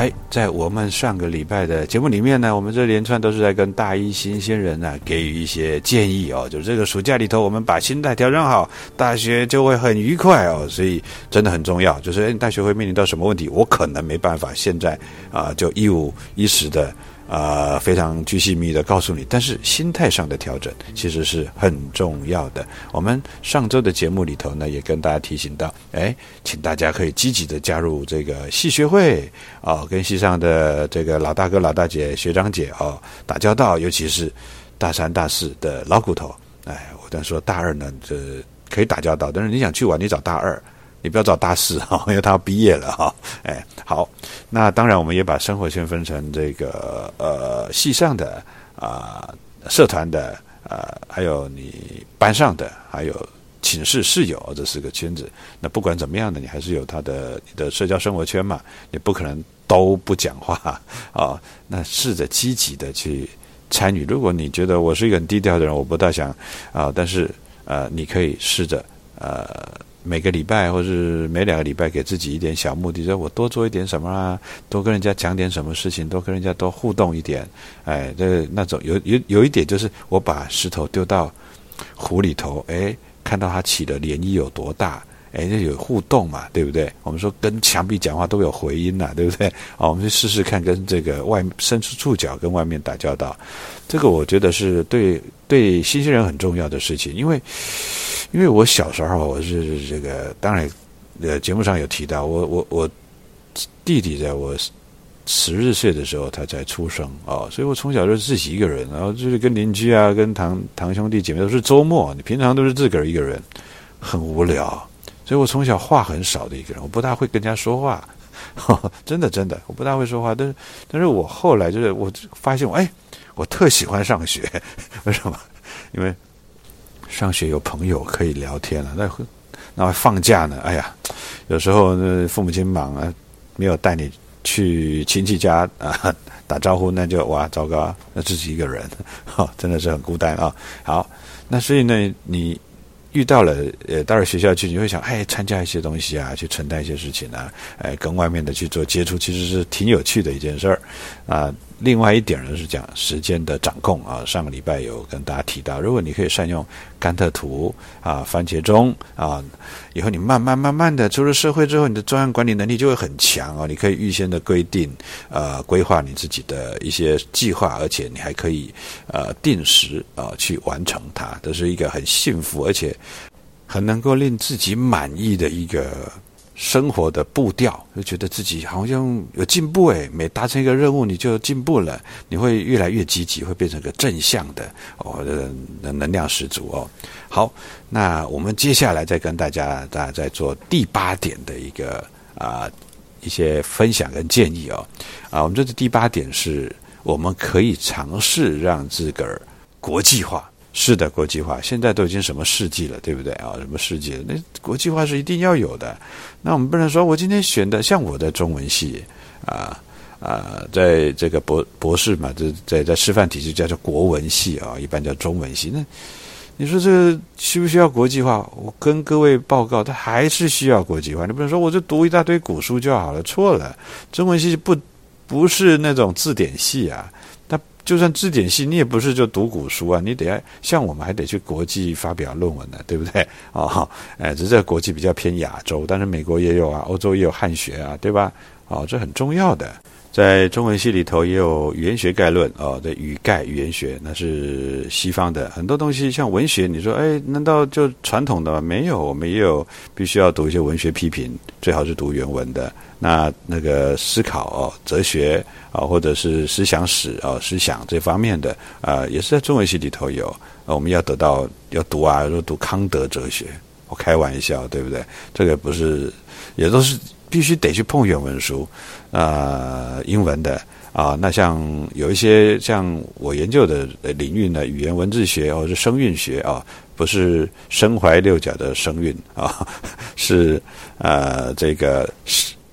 哎，在我们上个礼拜的节目里面呢，我们这连串都是在跟大一新鲜人呢给予一些建议哦。就这个暑假里头，我们把心态调整好，大学就会很愉快哦。所以真的很重要，就是哎，大学会面临到什么问题，我可能没办法现在啊就一五一十的。啊，非常具细密的告诉你，但是心态上的调整其实是很重要的。我们上周的节目里头呢，也跟大家提醒到，哎，请大家可以积极的加入这个戏学会哦，跟戏上的这个老大哥、老大姐、学长姐哦打交道，尤其是大三、大四的老骨头。哎，我但说大二呢，这可以打交道，但是你想去玩，你找大二。你不要找大四哈，因为他要毕业了哈。哎，好，那当然我们也把生活圈分成这个呃系上的啊社团的啊，还有你班上的，还有寝室室友这四个圈子。那不管怎么样的，你还是有他的你的社交生活圈嘛，你不可能都不讲话啊。那试着积极的去参与。如果你觉得我是一个很低调的人，我不大想啊，但是呃，你可以试着呃。每个礼拜或是每两个礼拜，给自己一点小目的，说我多做一点什么啊，多跟人家讲点什么事情，多跟人家多互动一点。哎，这那种有有有一点就是，我把石头丢到湖里头，哎，看到它起的涟漪有多大，哎，这有互动嘛，对不对？我们说跟墙壁讲话都有回音呐，对不对？啊，我们去试试看，跟这个外伸出触角跟外面打交道，这个我觉得是对对新鲜人很重要的事情，因为。因为我小时候我是这个，当然，呃，节目上有提到我我我弟弟在我十日岁的时候他才出生啊，所以我从小就自己一个人，然后就是跟邻居啊、跟堂堂兄弟姐妹都是周末，你平常都是自个儿一个人，很无聊，所以我从小话很少的一个人，我不大会跟人家说话，真的真的，我不大会说话，但是但是我后来就是我发现我哎，我特喜欢上学，为什么？因为。上学有朋友可以聊天了，那那放假呢？哎呀，有时候那父母亲忙啊，没有带你去亲戚家啊打招呼，那就哇糟糕，那自己一个人，哈，真的是很孤单啊。好，那所以呢，你遇到了呃，到了学校去，你会想，哎，参加一些东西啊，去承担一些事情啊，哎，跟外面的去做接触，其实是挺有趣的一件事儿啊。另外一点呢是讲时间的掌控啊，上个礼拜有跟大家提到，如果你可以善用甘特图啊、番茄钟啊，以后你慢慢慢慢的出了社会之后，你的专案管理能力就会很强哦。你可以预先的规定呃规划你自己的一些计划，而且你还可以呃定时啊去完成它，这是一个很幸福而且很能够令自己满意的一个。生活的步调，就觉得自己好像有进步诶，每达成一个任务，你就进步了，你会越来越积极，会变成个正向的哦，的能量十足哦。好，那我们接下来再跟大家，大家再做第八点的一个啊一些分享跟建议哦。啊，我们这是第八点，是我们可以尝试让自个儿国际化。是的，国际化现在都已经什么世纪了，对不对啊？什么世纪了？那国际化是一定要有的。那我们不能说我今天选的，像我在中文系啊啊，在这个博博士嘛，这在在师范体系叫做国文系啊，一般叫中文系。那你说这个需不需要国际化？我跟各位报告，它还是需要国际化。你不能说我就读一大堆古书就好了，错了。中文系不不是那种字典系啊。就算字典系，你也不是就读古书啊，你得要像我们还得去国际发表论文呢，对不对？哦，哎，只是这在国际比较偏亚洲，但是美国也有啊，欧洲也有汉学啊，对吧？哦，这很重要的。在中文系里头也有语言学概论哦，的语概语言学，那是西方的很多东西，像文学，你说哎，难道就传统的吗？没有，我们也有必须要读一些文学批评，最好是读原文的。那那个思考哦，哲学啊，或者是思想史啊，思想这方面的啊，也是在中文系里头有。我们要得到要读啊，要读康德哲学，我开玩笑，对不对？这个不是，也都是。必须得去碰原文书，啊，英文的啊，那像有一些像我研究的领域呢，语言文字学或者是声韵学啊，不是身怀六甲的声韵啊，是呃这个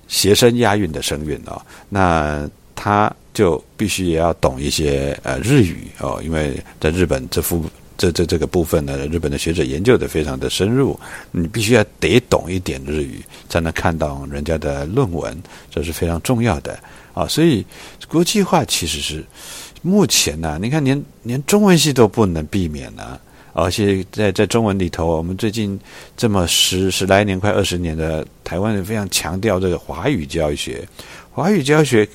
谐声押韵的声韵啊，那他就必须也要懂一些呃日语哦，因为在日本这幅。这这这个部分呢，日本的学者研究的非常的深入，你必须要得懂一点日语，才能看到人家的论文，这是非常重要的啊。所以国际化其实是目前呢，你看连连中文系都不能避免呢，而且在在中文里头，我们最近这么十十来年快二十年的台湾人非常强调这个华语教学，华语教学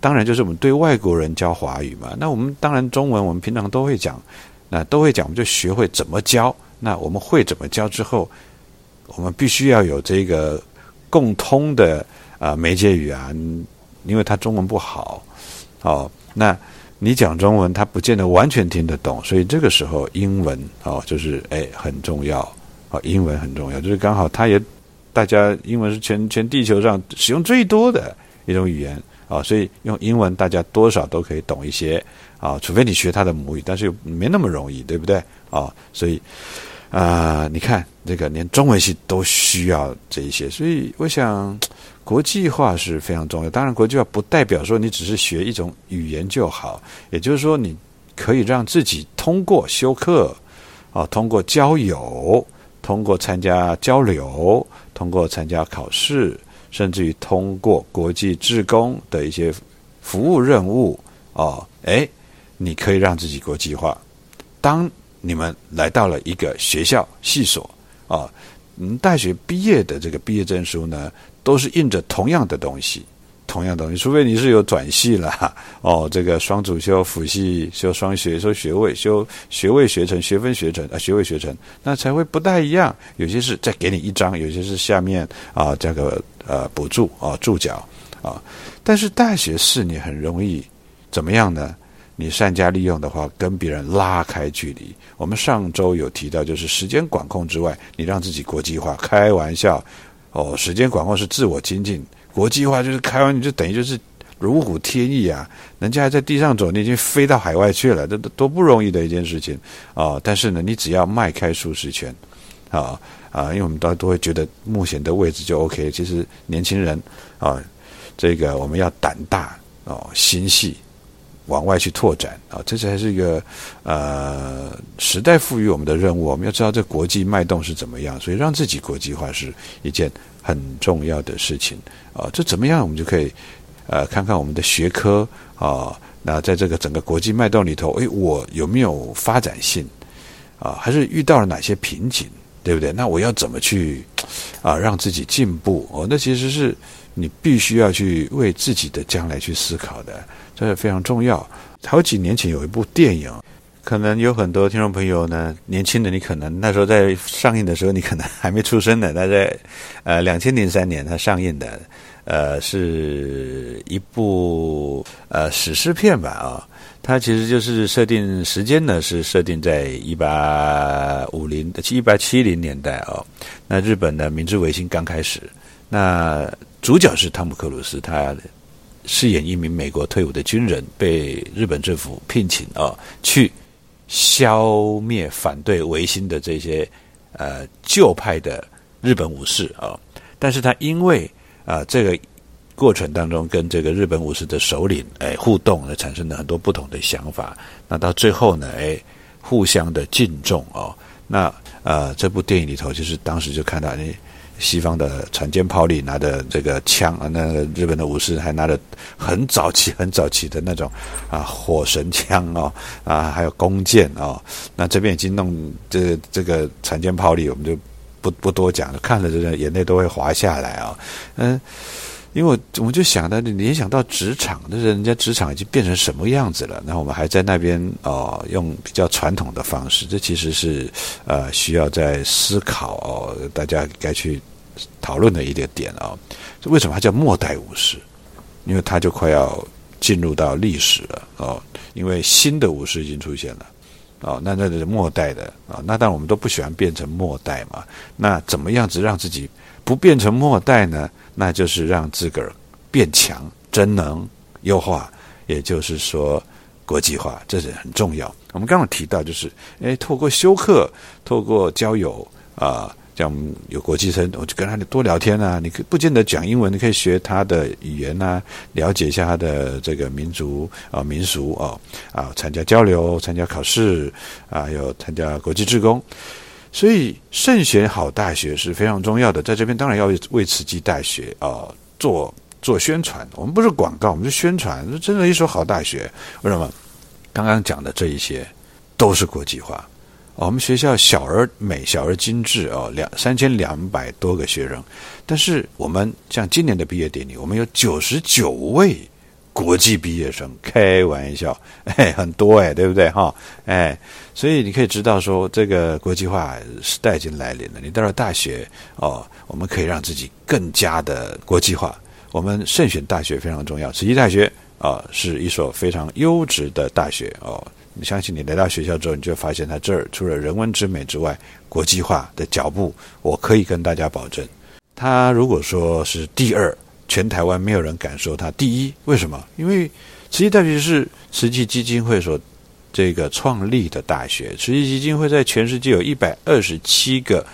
当然就是我们对外国人教华语嘛。那我们当然中文我们平常都会讲。那都会讲，我们就学会怎么教。那我们会怎么教之后，我们必须要有这个共通的啊媒介语啊，因为他中文不好哦。那你讲中文，他不见得完全听得懂，所以这个时候英文哦，就是哎很重要哦，英文很重要，就是刚好他也大家英文是全全地球上使用最多的一种语言啊，所以用英文大家多少都可以懂一些。啊，除非你学他的母语，但是又没那么容易，对不对？啊，所以啊，你看这个连中文系都需要这一些，所以我想国际化是非常重要。当然，国际化不代表说你只是学一种语言就好，也就是说，你可以让自己通过修课啊，通过交友，通过参加交流，通过参加考试，甚至于通过国际志工的一些服务任务啊，哎。你可以让自己国际化。当你们来到了一个学校、系所啊，嗯，大学毕业的这个毕业证书呢，都是印着同样的东西，同样东西。除非你是有转系了 哦，这个双主修、辅系、修双学、修学位、修学位学成、学分学成啊，学位学成，那才会不太一样。有些是再给你一张，有些是下面啊加个呃补助啊注脚啊。但是大学四年很容易怎么样呢？你善加利用的话，跟别人拉开距离。我们上周有提到，就是时间管控之外，你让自己国际化。开玩笑，哦，时间管控是自我精进，国际化就是开玩笑，就等于就是如虎添翼啊！人家还在地上走，你已经飞到海外去了，这多不容易的一件事情啊！但是呢，你只要迈开舒适圈，啊啊，因为我们大家都会觉得目前的位置就 OK。其实年轻人啊，这个我们要胆大哦，心细。往外去拓展啊，这才是一个呃时代赋予我们的任务。我们要知道这国际脉动是怎么样，所以让自己国际化是一件很重要的事情啊。这怎么样，我们就可以呃看看我们的学科啊。那在这个整个国际脉动里头，诶，我有没有发展性啊？还是遇到了哪些瓶颈，对不对？那我要怎么去啊让自己进步？哦，那其实是你必须要去为自己的将来去思考的。这是非常重要。好几年前有一部电影，可能有很多听众朋友呢，年轻的你可能那时候在上映的时候，你可能还没出生呢。那在呃两千零三年它上映的，呃是一部呃史诗片吧啊。它其实就是设定时间呢是设定在一八五零一八七零年代啊。那日本的明治维新刚开始，那主角是汤姆克鲁斯，他。饰演一名美国退伍的军人，被日本政府聘请啊，去消灭反对维新的这些呃旧派的日本武士啊，但是他因为啊这个过程当中跟这个日本武士的首领哎互动，而产生了很多不同的想法，那到最后呢哎互相的敬重哦，那呃这部电影里头就是当时就看到你。西方的船舰炮里拿的这个枪啊，那日本的武士还拿着很早期、很早期的那种啊火神枪哦啊，还有弓箭哦。那这边已经弄这这个船舰炮里，我们就不不多讲了，看了这个眼泪都会滑下来啊。嗯，因为我们就想到联想到职场，那人家职场已经变成什么样子了？那我们还在那边哦，用比较传统的方式，这其实是呃需要在思考哦，大家该去。讨论的一个点啊，为什么它叫末代武士？因为它就快要进入到历史了哦，因为新的武士已经出现了哦，那那是末代的啊。那当然我们都不喜欢变成末代嘛。那怎么样子让自己不变成末代呢？那就是让自个儿变强、真能优化，也就是说国际化，这是很重要。我们刚刚提到就是，诶，透过修课，透过交友啊。像有国际生，我就跟他多聊天啊。你可不见得讲英文，你可以学他的语言啊，了解一下他的这个民族啊、民俗啊啊，参加交流、参加考试啊，有参加国际志工。所以，慎选好大学是非常重要的。在这边，当然要为慈济大学啊做做宣传。我们不是广告，我们是宣传。真的，一所好大学，为什么？刚刚讲的这一些都是国际化。我们学校小而美，小而精致哦，两三千两百多个学生，但是我们像今年的毕业典礼，我们有九十九位国际毕业生，开玩笑，哎，很多哎，对不对哈？哎，所以你可以知道说，这个国际化时代已经来临了。你到了大学哦，我们可以让自己更加的国际化。我们慎选大学非常重要，慈济大学啊，是一所非常优质的大学哦。你相信你来到学校之后，你就发现它这儿除了人文之美之外，国际化的脚步，我可以跟大家保证，它如果说是第二，全台湾没有人敢说他第一。为什么？因为慈济大学是慈济基金会所这个创立的大学，慈济基金会在全世界有一百二十七个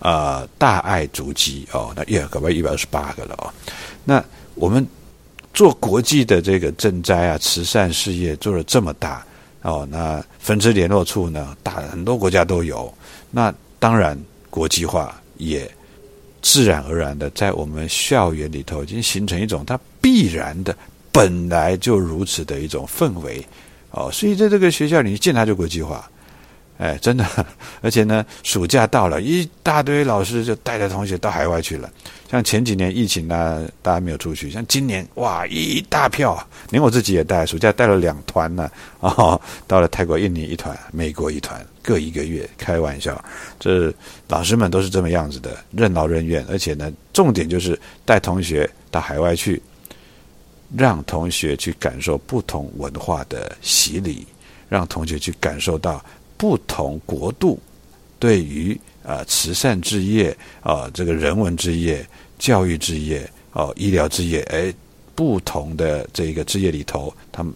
啊大爱足迹哦，那耶，搞不好一百二十八个了哦。那我们做国际的这个赈灾啊慈善事业做了这么大。哦，那分支联络处呢？大很多国家都有。那当然，国际化也自然而然的在我们校园里头已经形成一种它必然的、本来就如此的一种氛围。哦，所以在这个学校里，一见他就国际化。哎，真的，而且呢，暑假到了，一大堆老师就带着同学到海外去了。像前几年疫情呢，大家没有出去。像今年，哇，一大票，连我自己也带，暑假带了两团呢。哦，到了泰国、印尼一团，美国一团，各一个月。开玩笑，这老师们都是这么样子的，任劳任怨。而且呢，重点就是带同学到海外去，让同学去感受不同文化的洗礼，让同学去感受到。不同国度对于啊慈善置业啊这个人文置业、教育置业、哦医疗置业，哎，不同的这个职业里头，他们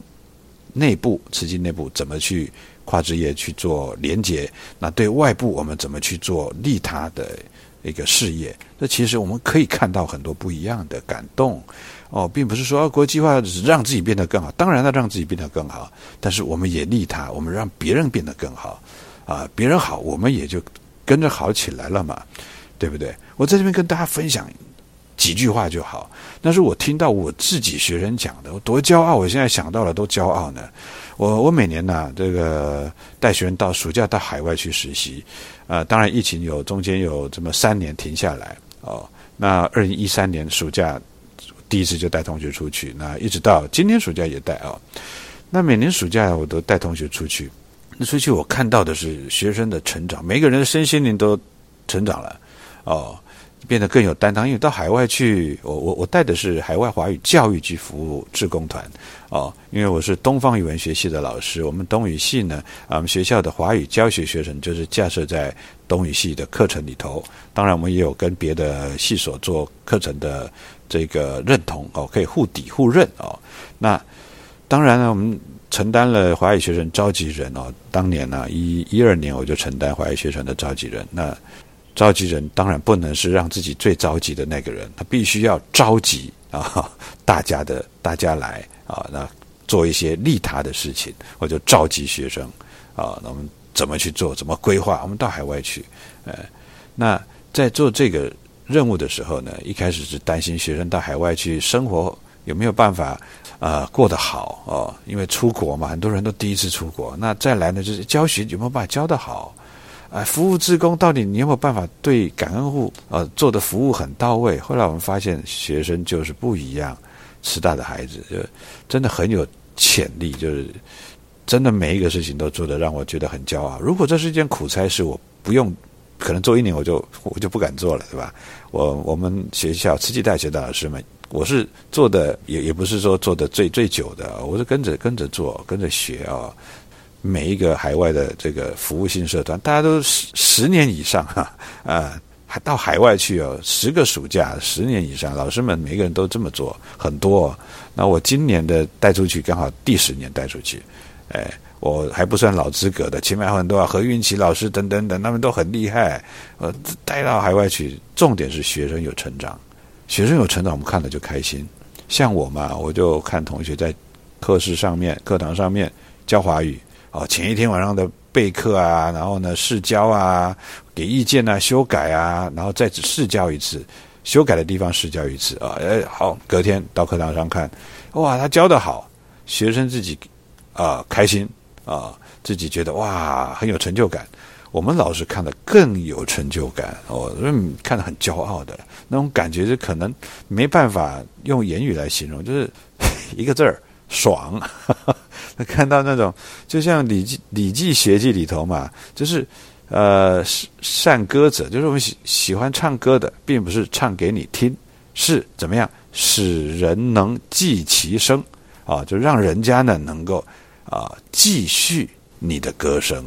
内部慈济内部怎么去跨职业去做连接？那对外部我们怎么去做利他的一个事业？那其实我们可以看到很多不一样的感动。哦，并不是说国际化只是让自己变得更好，当然要让自己变得更好，但是我们也利他，我们让别人变得更好，啊，别人好，我们也就跟着好起来了嘛，对不对？我在这边跟大家分享几句话就好，那是我听到我自己学生讲的，我多骄傲！我现在想到了都骄傲呢。我我每年呢，这个带学生到暑假到海外去实习，啊，当然疫情有中间有这么三年停下来哦，那二零一三年暑假。第一次就带同学出去，那一直到今年暑假也带啊。那每年暑假我都带同学出去，那出去我看到的是学生的成长，每个人的身心灵都成长了哦，变得更有担当。因为到海外去，我我我带的是海外华语教育局服务志工团哦，因为我是东方语文学系的老师，我们东语系呢，啊，我们学校的华语教学学程就是架设在东语系的课程里头。当然，我们也有跟别的系所做课程的。这个认同哦，可以互抵互认哦。那当然呢，我们承担了华语学生召集人哦。当年呢，一一二年我就承担华语学生的召集人。那召集人当然不能是让自己最着急的那个人，他必须要召集啊大家的大家来啊，那做一些利他的事情。我就召集学生啊，那我们怎么去做？怎么规划？我们到海外去。呃，那在做这个任务的时候呢，一开始是担心学生到海外去生活有没有办法。啊，过得好哦，因为出国嘛，很多人都第一次出国。那再来呢，就是教学有没有办法教得好？啊，服务职工到底你有没有办法对感恩户呃做的服务很到位？后来我们发现，学生就是不一样，师大的孩子就真的很有潜力，就是真的每一个事情都做得让我觉得很骄傲。如果这是一件苦差事，我不用可能做一年我就我就不敢做了，对吧？我我们学校慈济大学的老师们。我是做的也也不是说做的最最久的，我是跟着跟着做，跟着学啊。每一个海外的这个服务性社团，大家都十十年以上哈啊，还到海外去哦，十个暑假十年以上，老师们每个人都这么做，很多。那我今年的带出去刚好第十年带出去，哎，我还不算老资格的，前面还有很多啊何运奇老师等等等，他们都很厉害。呃，带到海外去，重点是学生有成长。学生有成长，我们看了就开心。像我嘛，我就看同学在课室上面、课堂上面教华语，哦，前一天晚上的备课啊，然后呢试教啊，给意见啊，修改啊，然后再试教一次，修改的地方试教一次啊，哎，好，隔天到课堂上看，哇，他教的好，学生自己啊开心啊，自己觉得哇很有成就感。我们老师看的更有成就感，哦，看得很骄傲的那种感觉，就可能没办法用言语来形容，就是 一个字儿爽。看到那种，就像《礼记》《礼记学记》里头嘛，就是呃善歌者，就是我们喜喜欢唱歌的，并不是唱给你听，是怎么样使人能记其声啊，就让人家呢能够啊继续你的歌声，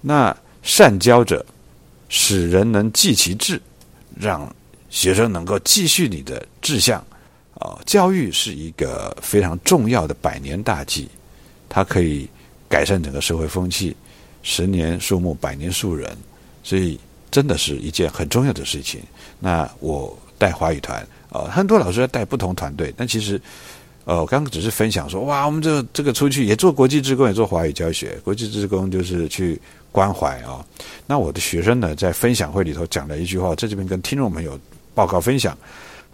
那。善教者，使人能记其志，让学生能够继续你的志向。啊，教育是一个非常重要的百年大计，它可以改善整个社会风气。十年树木，百年树人，所以真的是一件很重要的事情。那我带华语团，啊，很多老师要带不同团队，但其实。呃，我刚刚只是分享说，哇，我们这这个出去也做国际职工，也做华语教学。国际职工就是去关怀啊。那我的学生呢，在分享会里头讲了一句话，在这边跟听众朋友报告分享。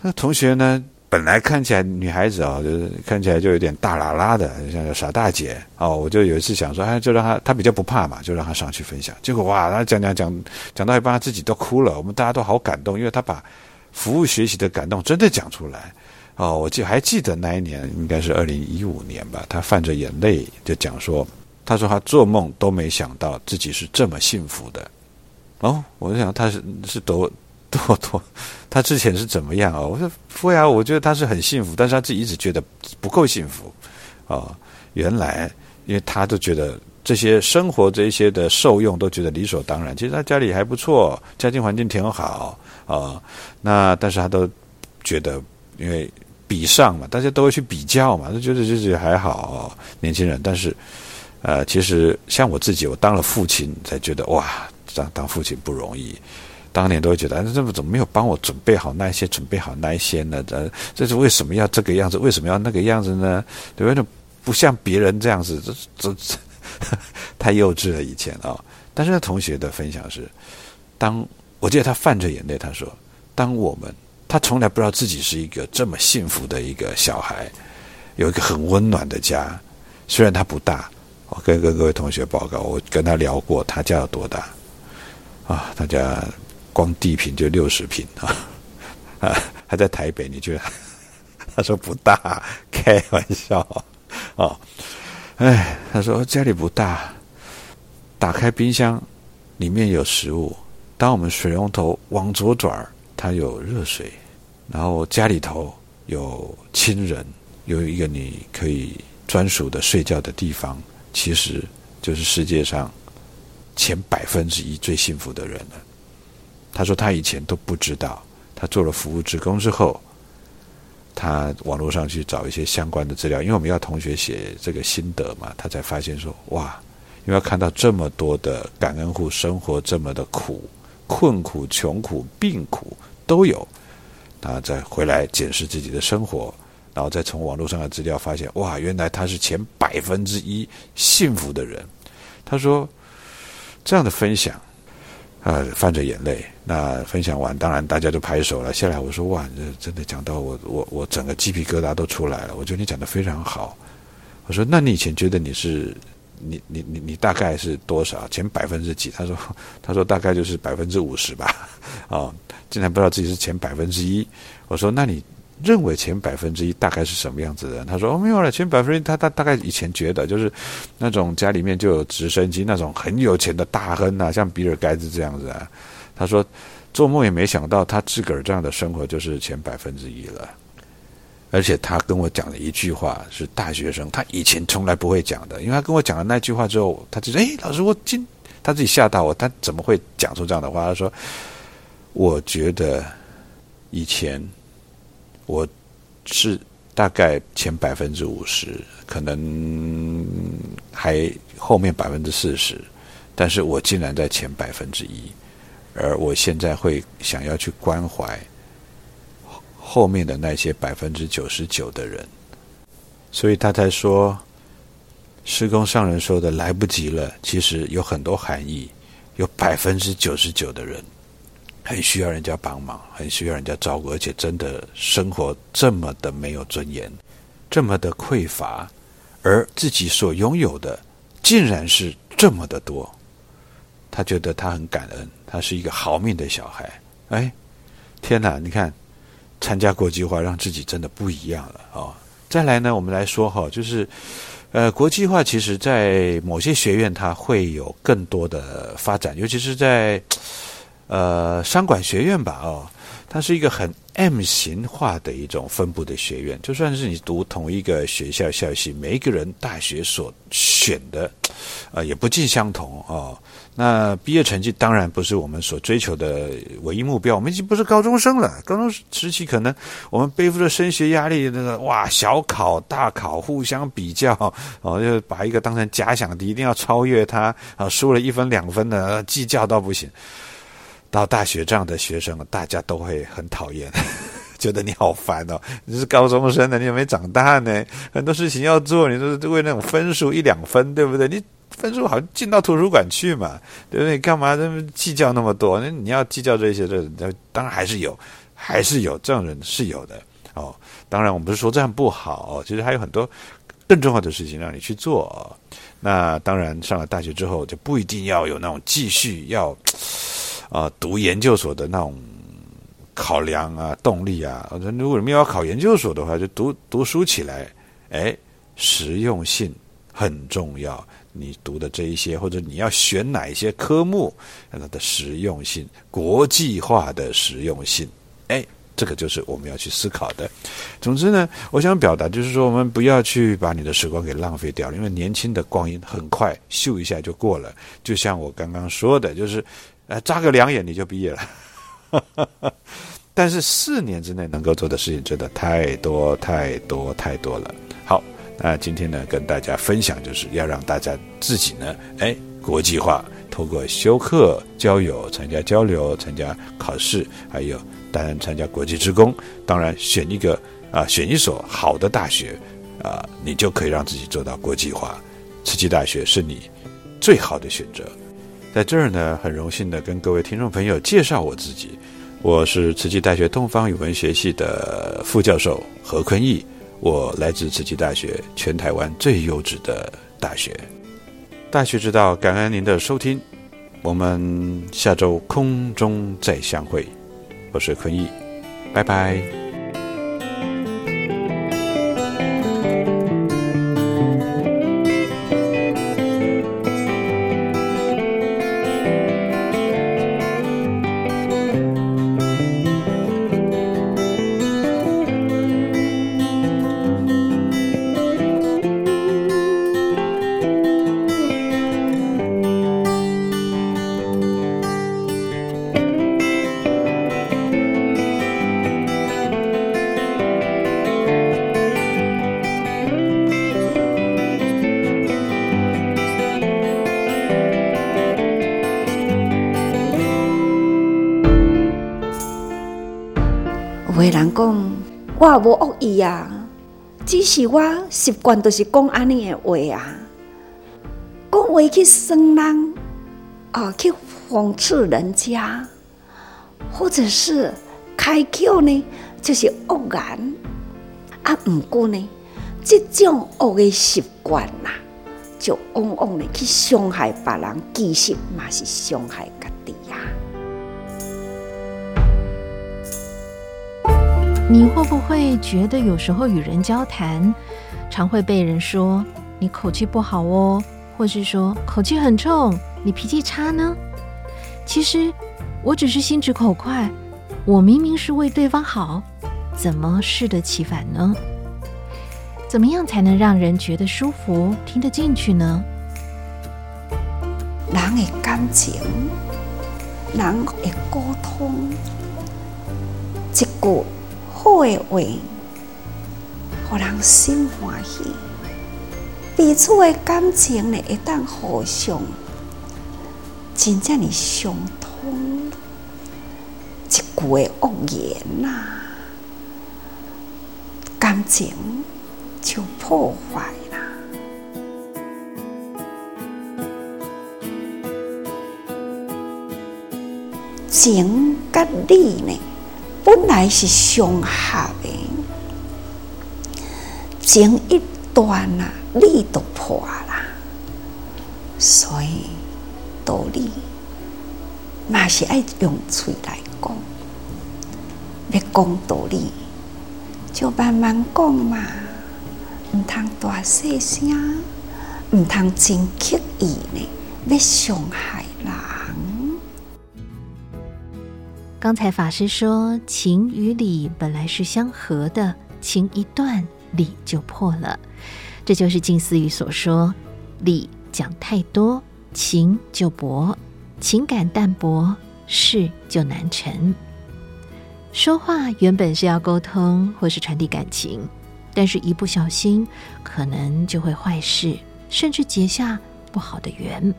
那同学呢，本来看起来女孩子啊，就是看起来就有点大喇喇的，像傻大姐哦。我就有一次想说，哎，就让她，她比较不怕嘛，就让她上去分享。结果哇，她讲讲讲讲到一半，她自己都哭了。我们大家都好感动，因为她把服务学习的感动真的讲出来。哦，我记还记得那一年，应该是二零一五年吧。他泛着眼泪就讲说：“他说他做梦都没想到自己是这么幸福的。”哦，我就想他是是多多多，他之前是怎么样啊？我说不会啊，我觉得他是很幸福，但是他自己一直觉得不够幸福。哦，原来因为他都觉得这些生活这一些的受用都觉得理所当然。其实他家里还不错，家庭环境挺好啊。那但是他都觉得因为。比上嘛，大家都会去比较嘛，都觉得自己还好，年轻人。但是，呃，其实像我自己，我当了父亲才觉得哇，当当父亲不容易。当年都会觉得，这怎么没有帮我准备好那些，准备好那些呢？这这是为什么要这个样子？为什么要那个样子呢？对不对？不像别人这样子，这这 太幼稚了以前啊。但是那同学的分享是，当我记得他泛着眼泪，他说：“当我们。”他从来不知道自己是一个这么幸福的一个小孩，有一个很温暖的家。虽然他不大，我跟跟各位同学报告，我跟他聊过，他家有多大啊？他家光地坪就六十平啊！啊，还在台北，你觉得？他说不大，开玩笑啊！哎，他说家里不大，打开冰箱，里面有食物。当我们水龙头往左转，它有热水。然后家里头有亲人，有一个你可以专属的睡觉的地方，其实就是世界上前百分之一最幸福的人了。他说他以前都不知道，他做了服务职工之后，他网络上去找一些相关的资料，因为我们要同学写这个心得嘛，他才发现说哇，因为看到这么多的感恩户生活这么的苦、困苦、穷苦、病苦都有，他再回来检视自己的生活，然后再从网络上的资料发现哇，原来他是前百分之一幸福的人。他说这样的分享。啊，泛着眼泪。那分享完，当然大家都拍手了。下来我说：“哇，这真的讲到我，我我整个鸡皮疙瘩都出来了。我觉得你讲的非常好。”我说：“那你以前觉得你是你你你你大概是多少？前百分之几？”他说：“他说大概就是百分之五十吧。”啊，竟然不知道自己是前百分之一。我说：“那你？”认为前百分之一大概是什么样子的？他说：“哦，没有了，前百分之一，他他大概以前觉得就是那种家里面就有直升机，那种很有钱的大亨啊，像比尔盖茨这样子啊。”他说：“做梦也没想到，他自个儿这样的生活就是前百分之一了。”而且他跟我讲了一句话，是大学生他以前从来不会讲的，因为他跟我讲了那句话之后，他就说：“哎，老师，我今他自己吓到我，他怎么会讲出这样的话？”他说：“我觉得以前。”我是大概前百分之五十，可能还后面百分之四十，但是我竟然在前百分之一，而我现在会想要去关怀后面的那些百分之九十九的人，所以他才说，施工上人说的来不及了，其实有很多含义，有百分之九十九的人。很需要人家帮忙，很需要人家照顾，而且真的生活这么的没有尊严，这么的匮乏，而自己所拥有的竟然是这么的多。他觉得他很感恩，他是一个好命的小孩。哎，天哪！你看，参加国际化让自己真的不一样了哦。再来呢，我们来说哈，就是呃，国际化其实在某些学院它会有更多的发展，尤其是在。呃，商管学院吧，哦，它是一个很 M 型化的一种分布的学院。就算是你读同一个学校校系，每一个人大学所选的，呃，也不尽相同哦。那毕业成绩当然不是我们所追求的唯一目标。我们已经不是高中生了，高中时期可能我们背负着升学压力，那个哇，小考大考互相比较，哦，就把一个当成假想敌，一定要超越他啊，输了一分两分的计较到不行。到大学这样的学生，大家都会很讨厌，觉得你好烦哦。你是高中生呢，你有没有长大呢？很多事情要做，你都是为那种分数一两分，对不对？你分数好像进到图书馆去嘛，对不对？干嘛这么计较那么多？那你要计较这些的，当然还是有，还是有这样人是有的哦。当然，我们不是说这样不好，其实还有很多更重要的事情让你去做。那当然，上了大学之后就不一定要有那种继续要。啊，读研究所的那种考量啊，动力啊，那如果你们要考研究所的话，就读读书起来，哎，实用性很重要。你读的这一些，或者你要选哪一些科目，它的实用性、国际化的实用性，哎，这个就是我们要去思考的。总之呢，我想表达就是说，我们不要去把你的时光给浪费掉了，因为年轻的光阴很快，咻一下就过了。就像我刚刚说的，就是。呃，眨个两眼你就毕业了，但是四年之内能够做的事情真的太多太多太多了。那今天呢，跟大家分享就是要让大家自己呢，哎，国际化，透过修课、交友、参加交流、参加考试，还有当然参加国际职工，当然选一个啊，选一所好的大学啊，你就可以让自己做到国际化。慈济大学是你最好的选择。在这儿呢，很荣幸的跟各位听众朋友介绍我自己，我是慈济大学东方语文学系的副教授何坤义，我来自慈济大学，全台湾最优质的大学。大学之道，感恩您的收听，我们下周空中再相会，我是坤义，拜拜。我无恶意啊，只是我习惯都是讲安尼的话啊，讲话去酸人啊，去讽刺人家，或者是开口呢，就是恶言啊。毋过呢，这种恶的习惯呐，就往往呢去伤害别人，其实嘛是伤害你会不会觉得有时候与人交谈，常会被人说你口气不好哦，或是说口气很冲，你脾气差呢？其实我只是心直口快，我明明是为对方好，怎么适得其反呢？怎么样才能让人觉得舒服、听得进去呢？人的感情，人的沟通，一句。好的话，互人心欢喜，彼此的感情呢会当互相真正的相通。一句的恶言呐，感情就破坏啦。情甲理呢？本来是相合的，情一断啊，理都破啦。所以道理嘛是爱用嘴来讲，要讲道理就慢慢讲嘛，唔通大细声，唔通真刻意呢，要伤害刚才法师说，情与理本来是相合的，情一断，理就破了。这就是近思语所说：理讲太多，情就薄；情感淡薄，事就难成。说话原本是要沟通或是传递感情，但是一不小心，可能就会坏事，甚至结下不好的缘。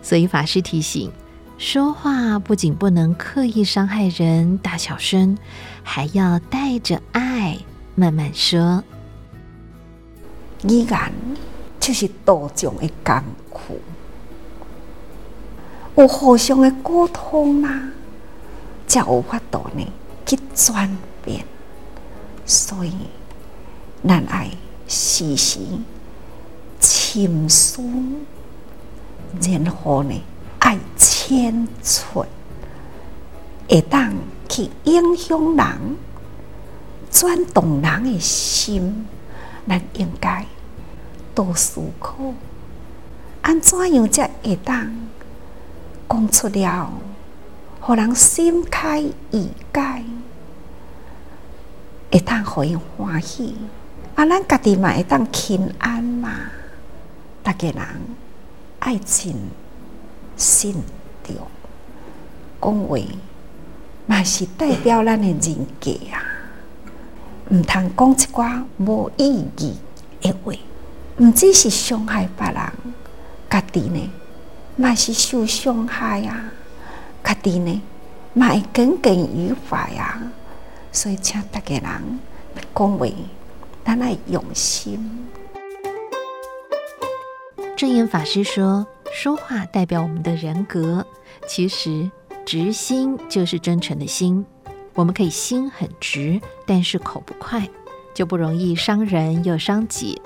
所以法师提醒。说话不仅不能刻意伤害人，大小声，还要带着爱慢慢说。语言就是多种的功夫，有互相的沟通啊，才有法度呢去转变。所以，咱爱时时倾诉，然后呢？爱千寸，会当去影响人，转动人的心。咱应该多思考，安怎样才会当讲出了，互人心开意解，会当互因欢喜。啊，咱家己嘛会当平安嘛。大家人爱情。信着讲话，嘛是代表咱的人格啊！毋通讲一寡无意义的话，毋只是伤害别人，家己呢嘛是受伤害啊！家己呢嘛会耿耿于怀啊！所以，请大家人讲话，咱爱用心。正言法师说。说话代表我们的人格，其实直心就是真诚的心。我们可以心很直，但是口不快，就不容易伤人又伤己。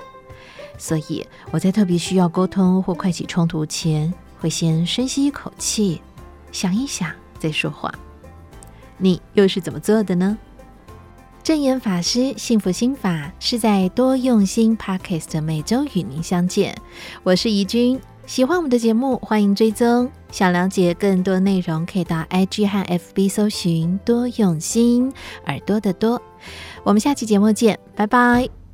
所以我在特别需要沟通或快起冲突前，会先深吸一口气，想一想再说话。你又是怎么做的呢？正言法师幸福心法是在多用心 Podcast 每周与您相见，我是怡君。喜欢我们的节目，欢迎追踪。想了解更多内容，可以到 IG 和 FB 搜寻“多用心耳朵的多”。我们下期节目见，拜拜。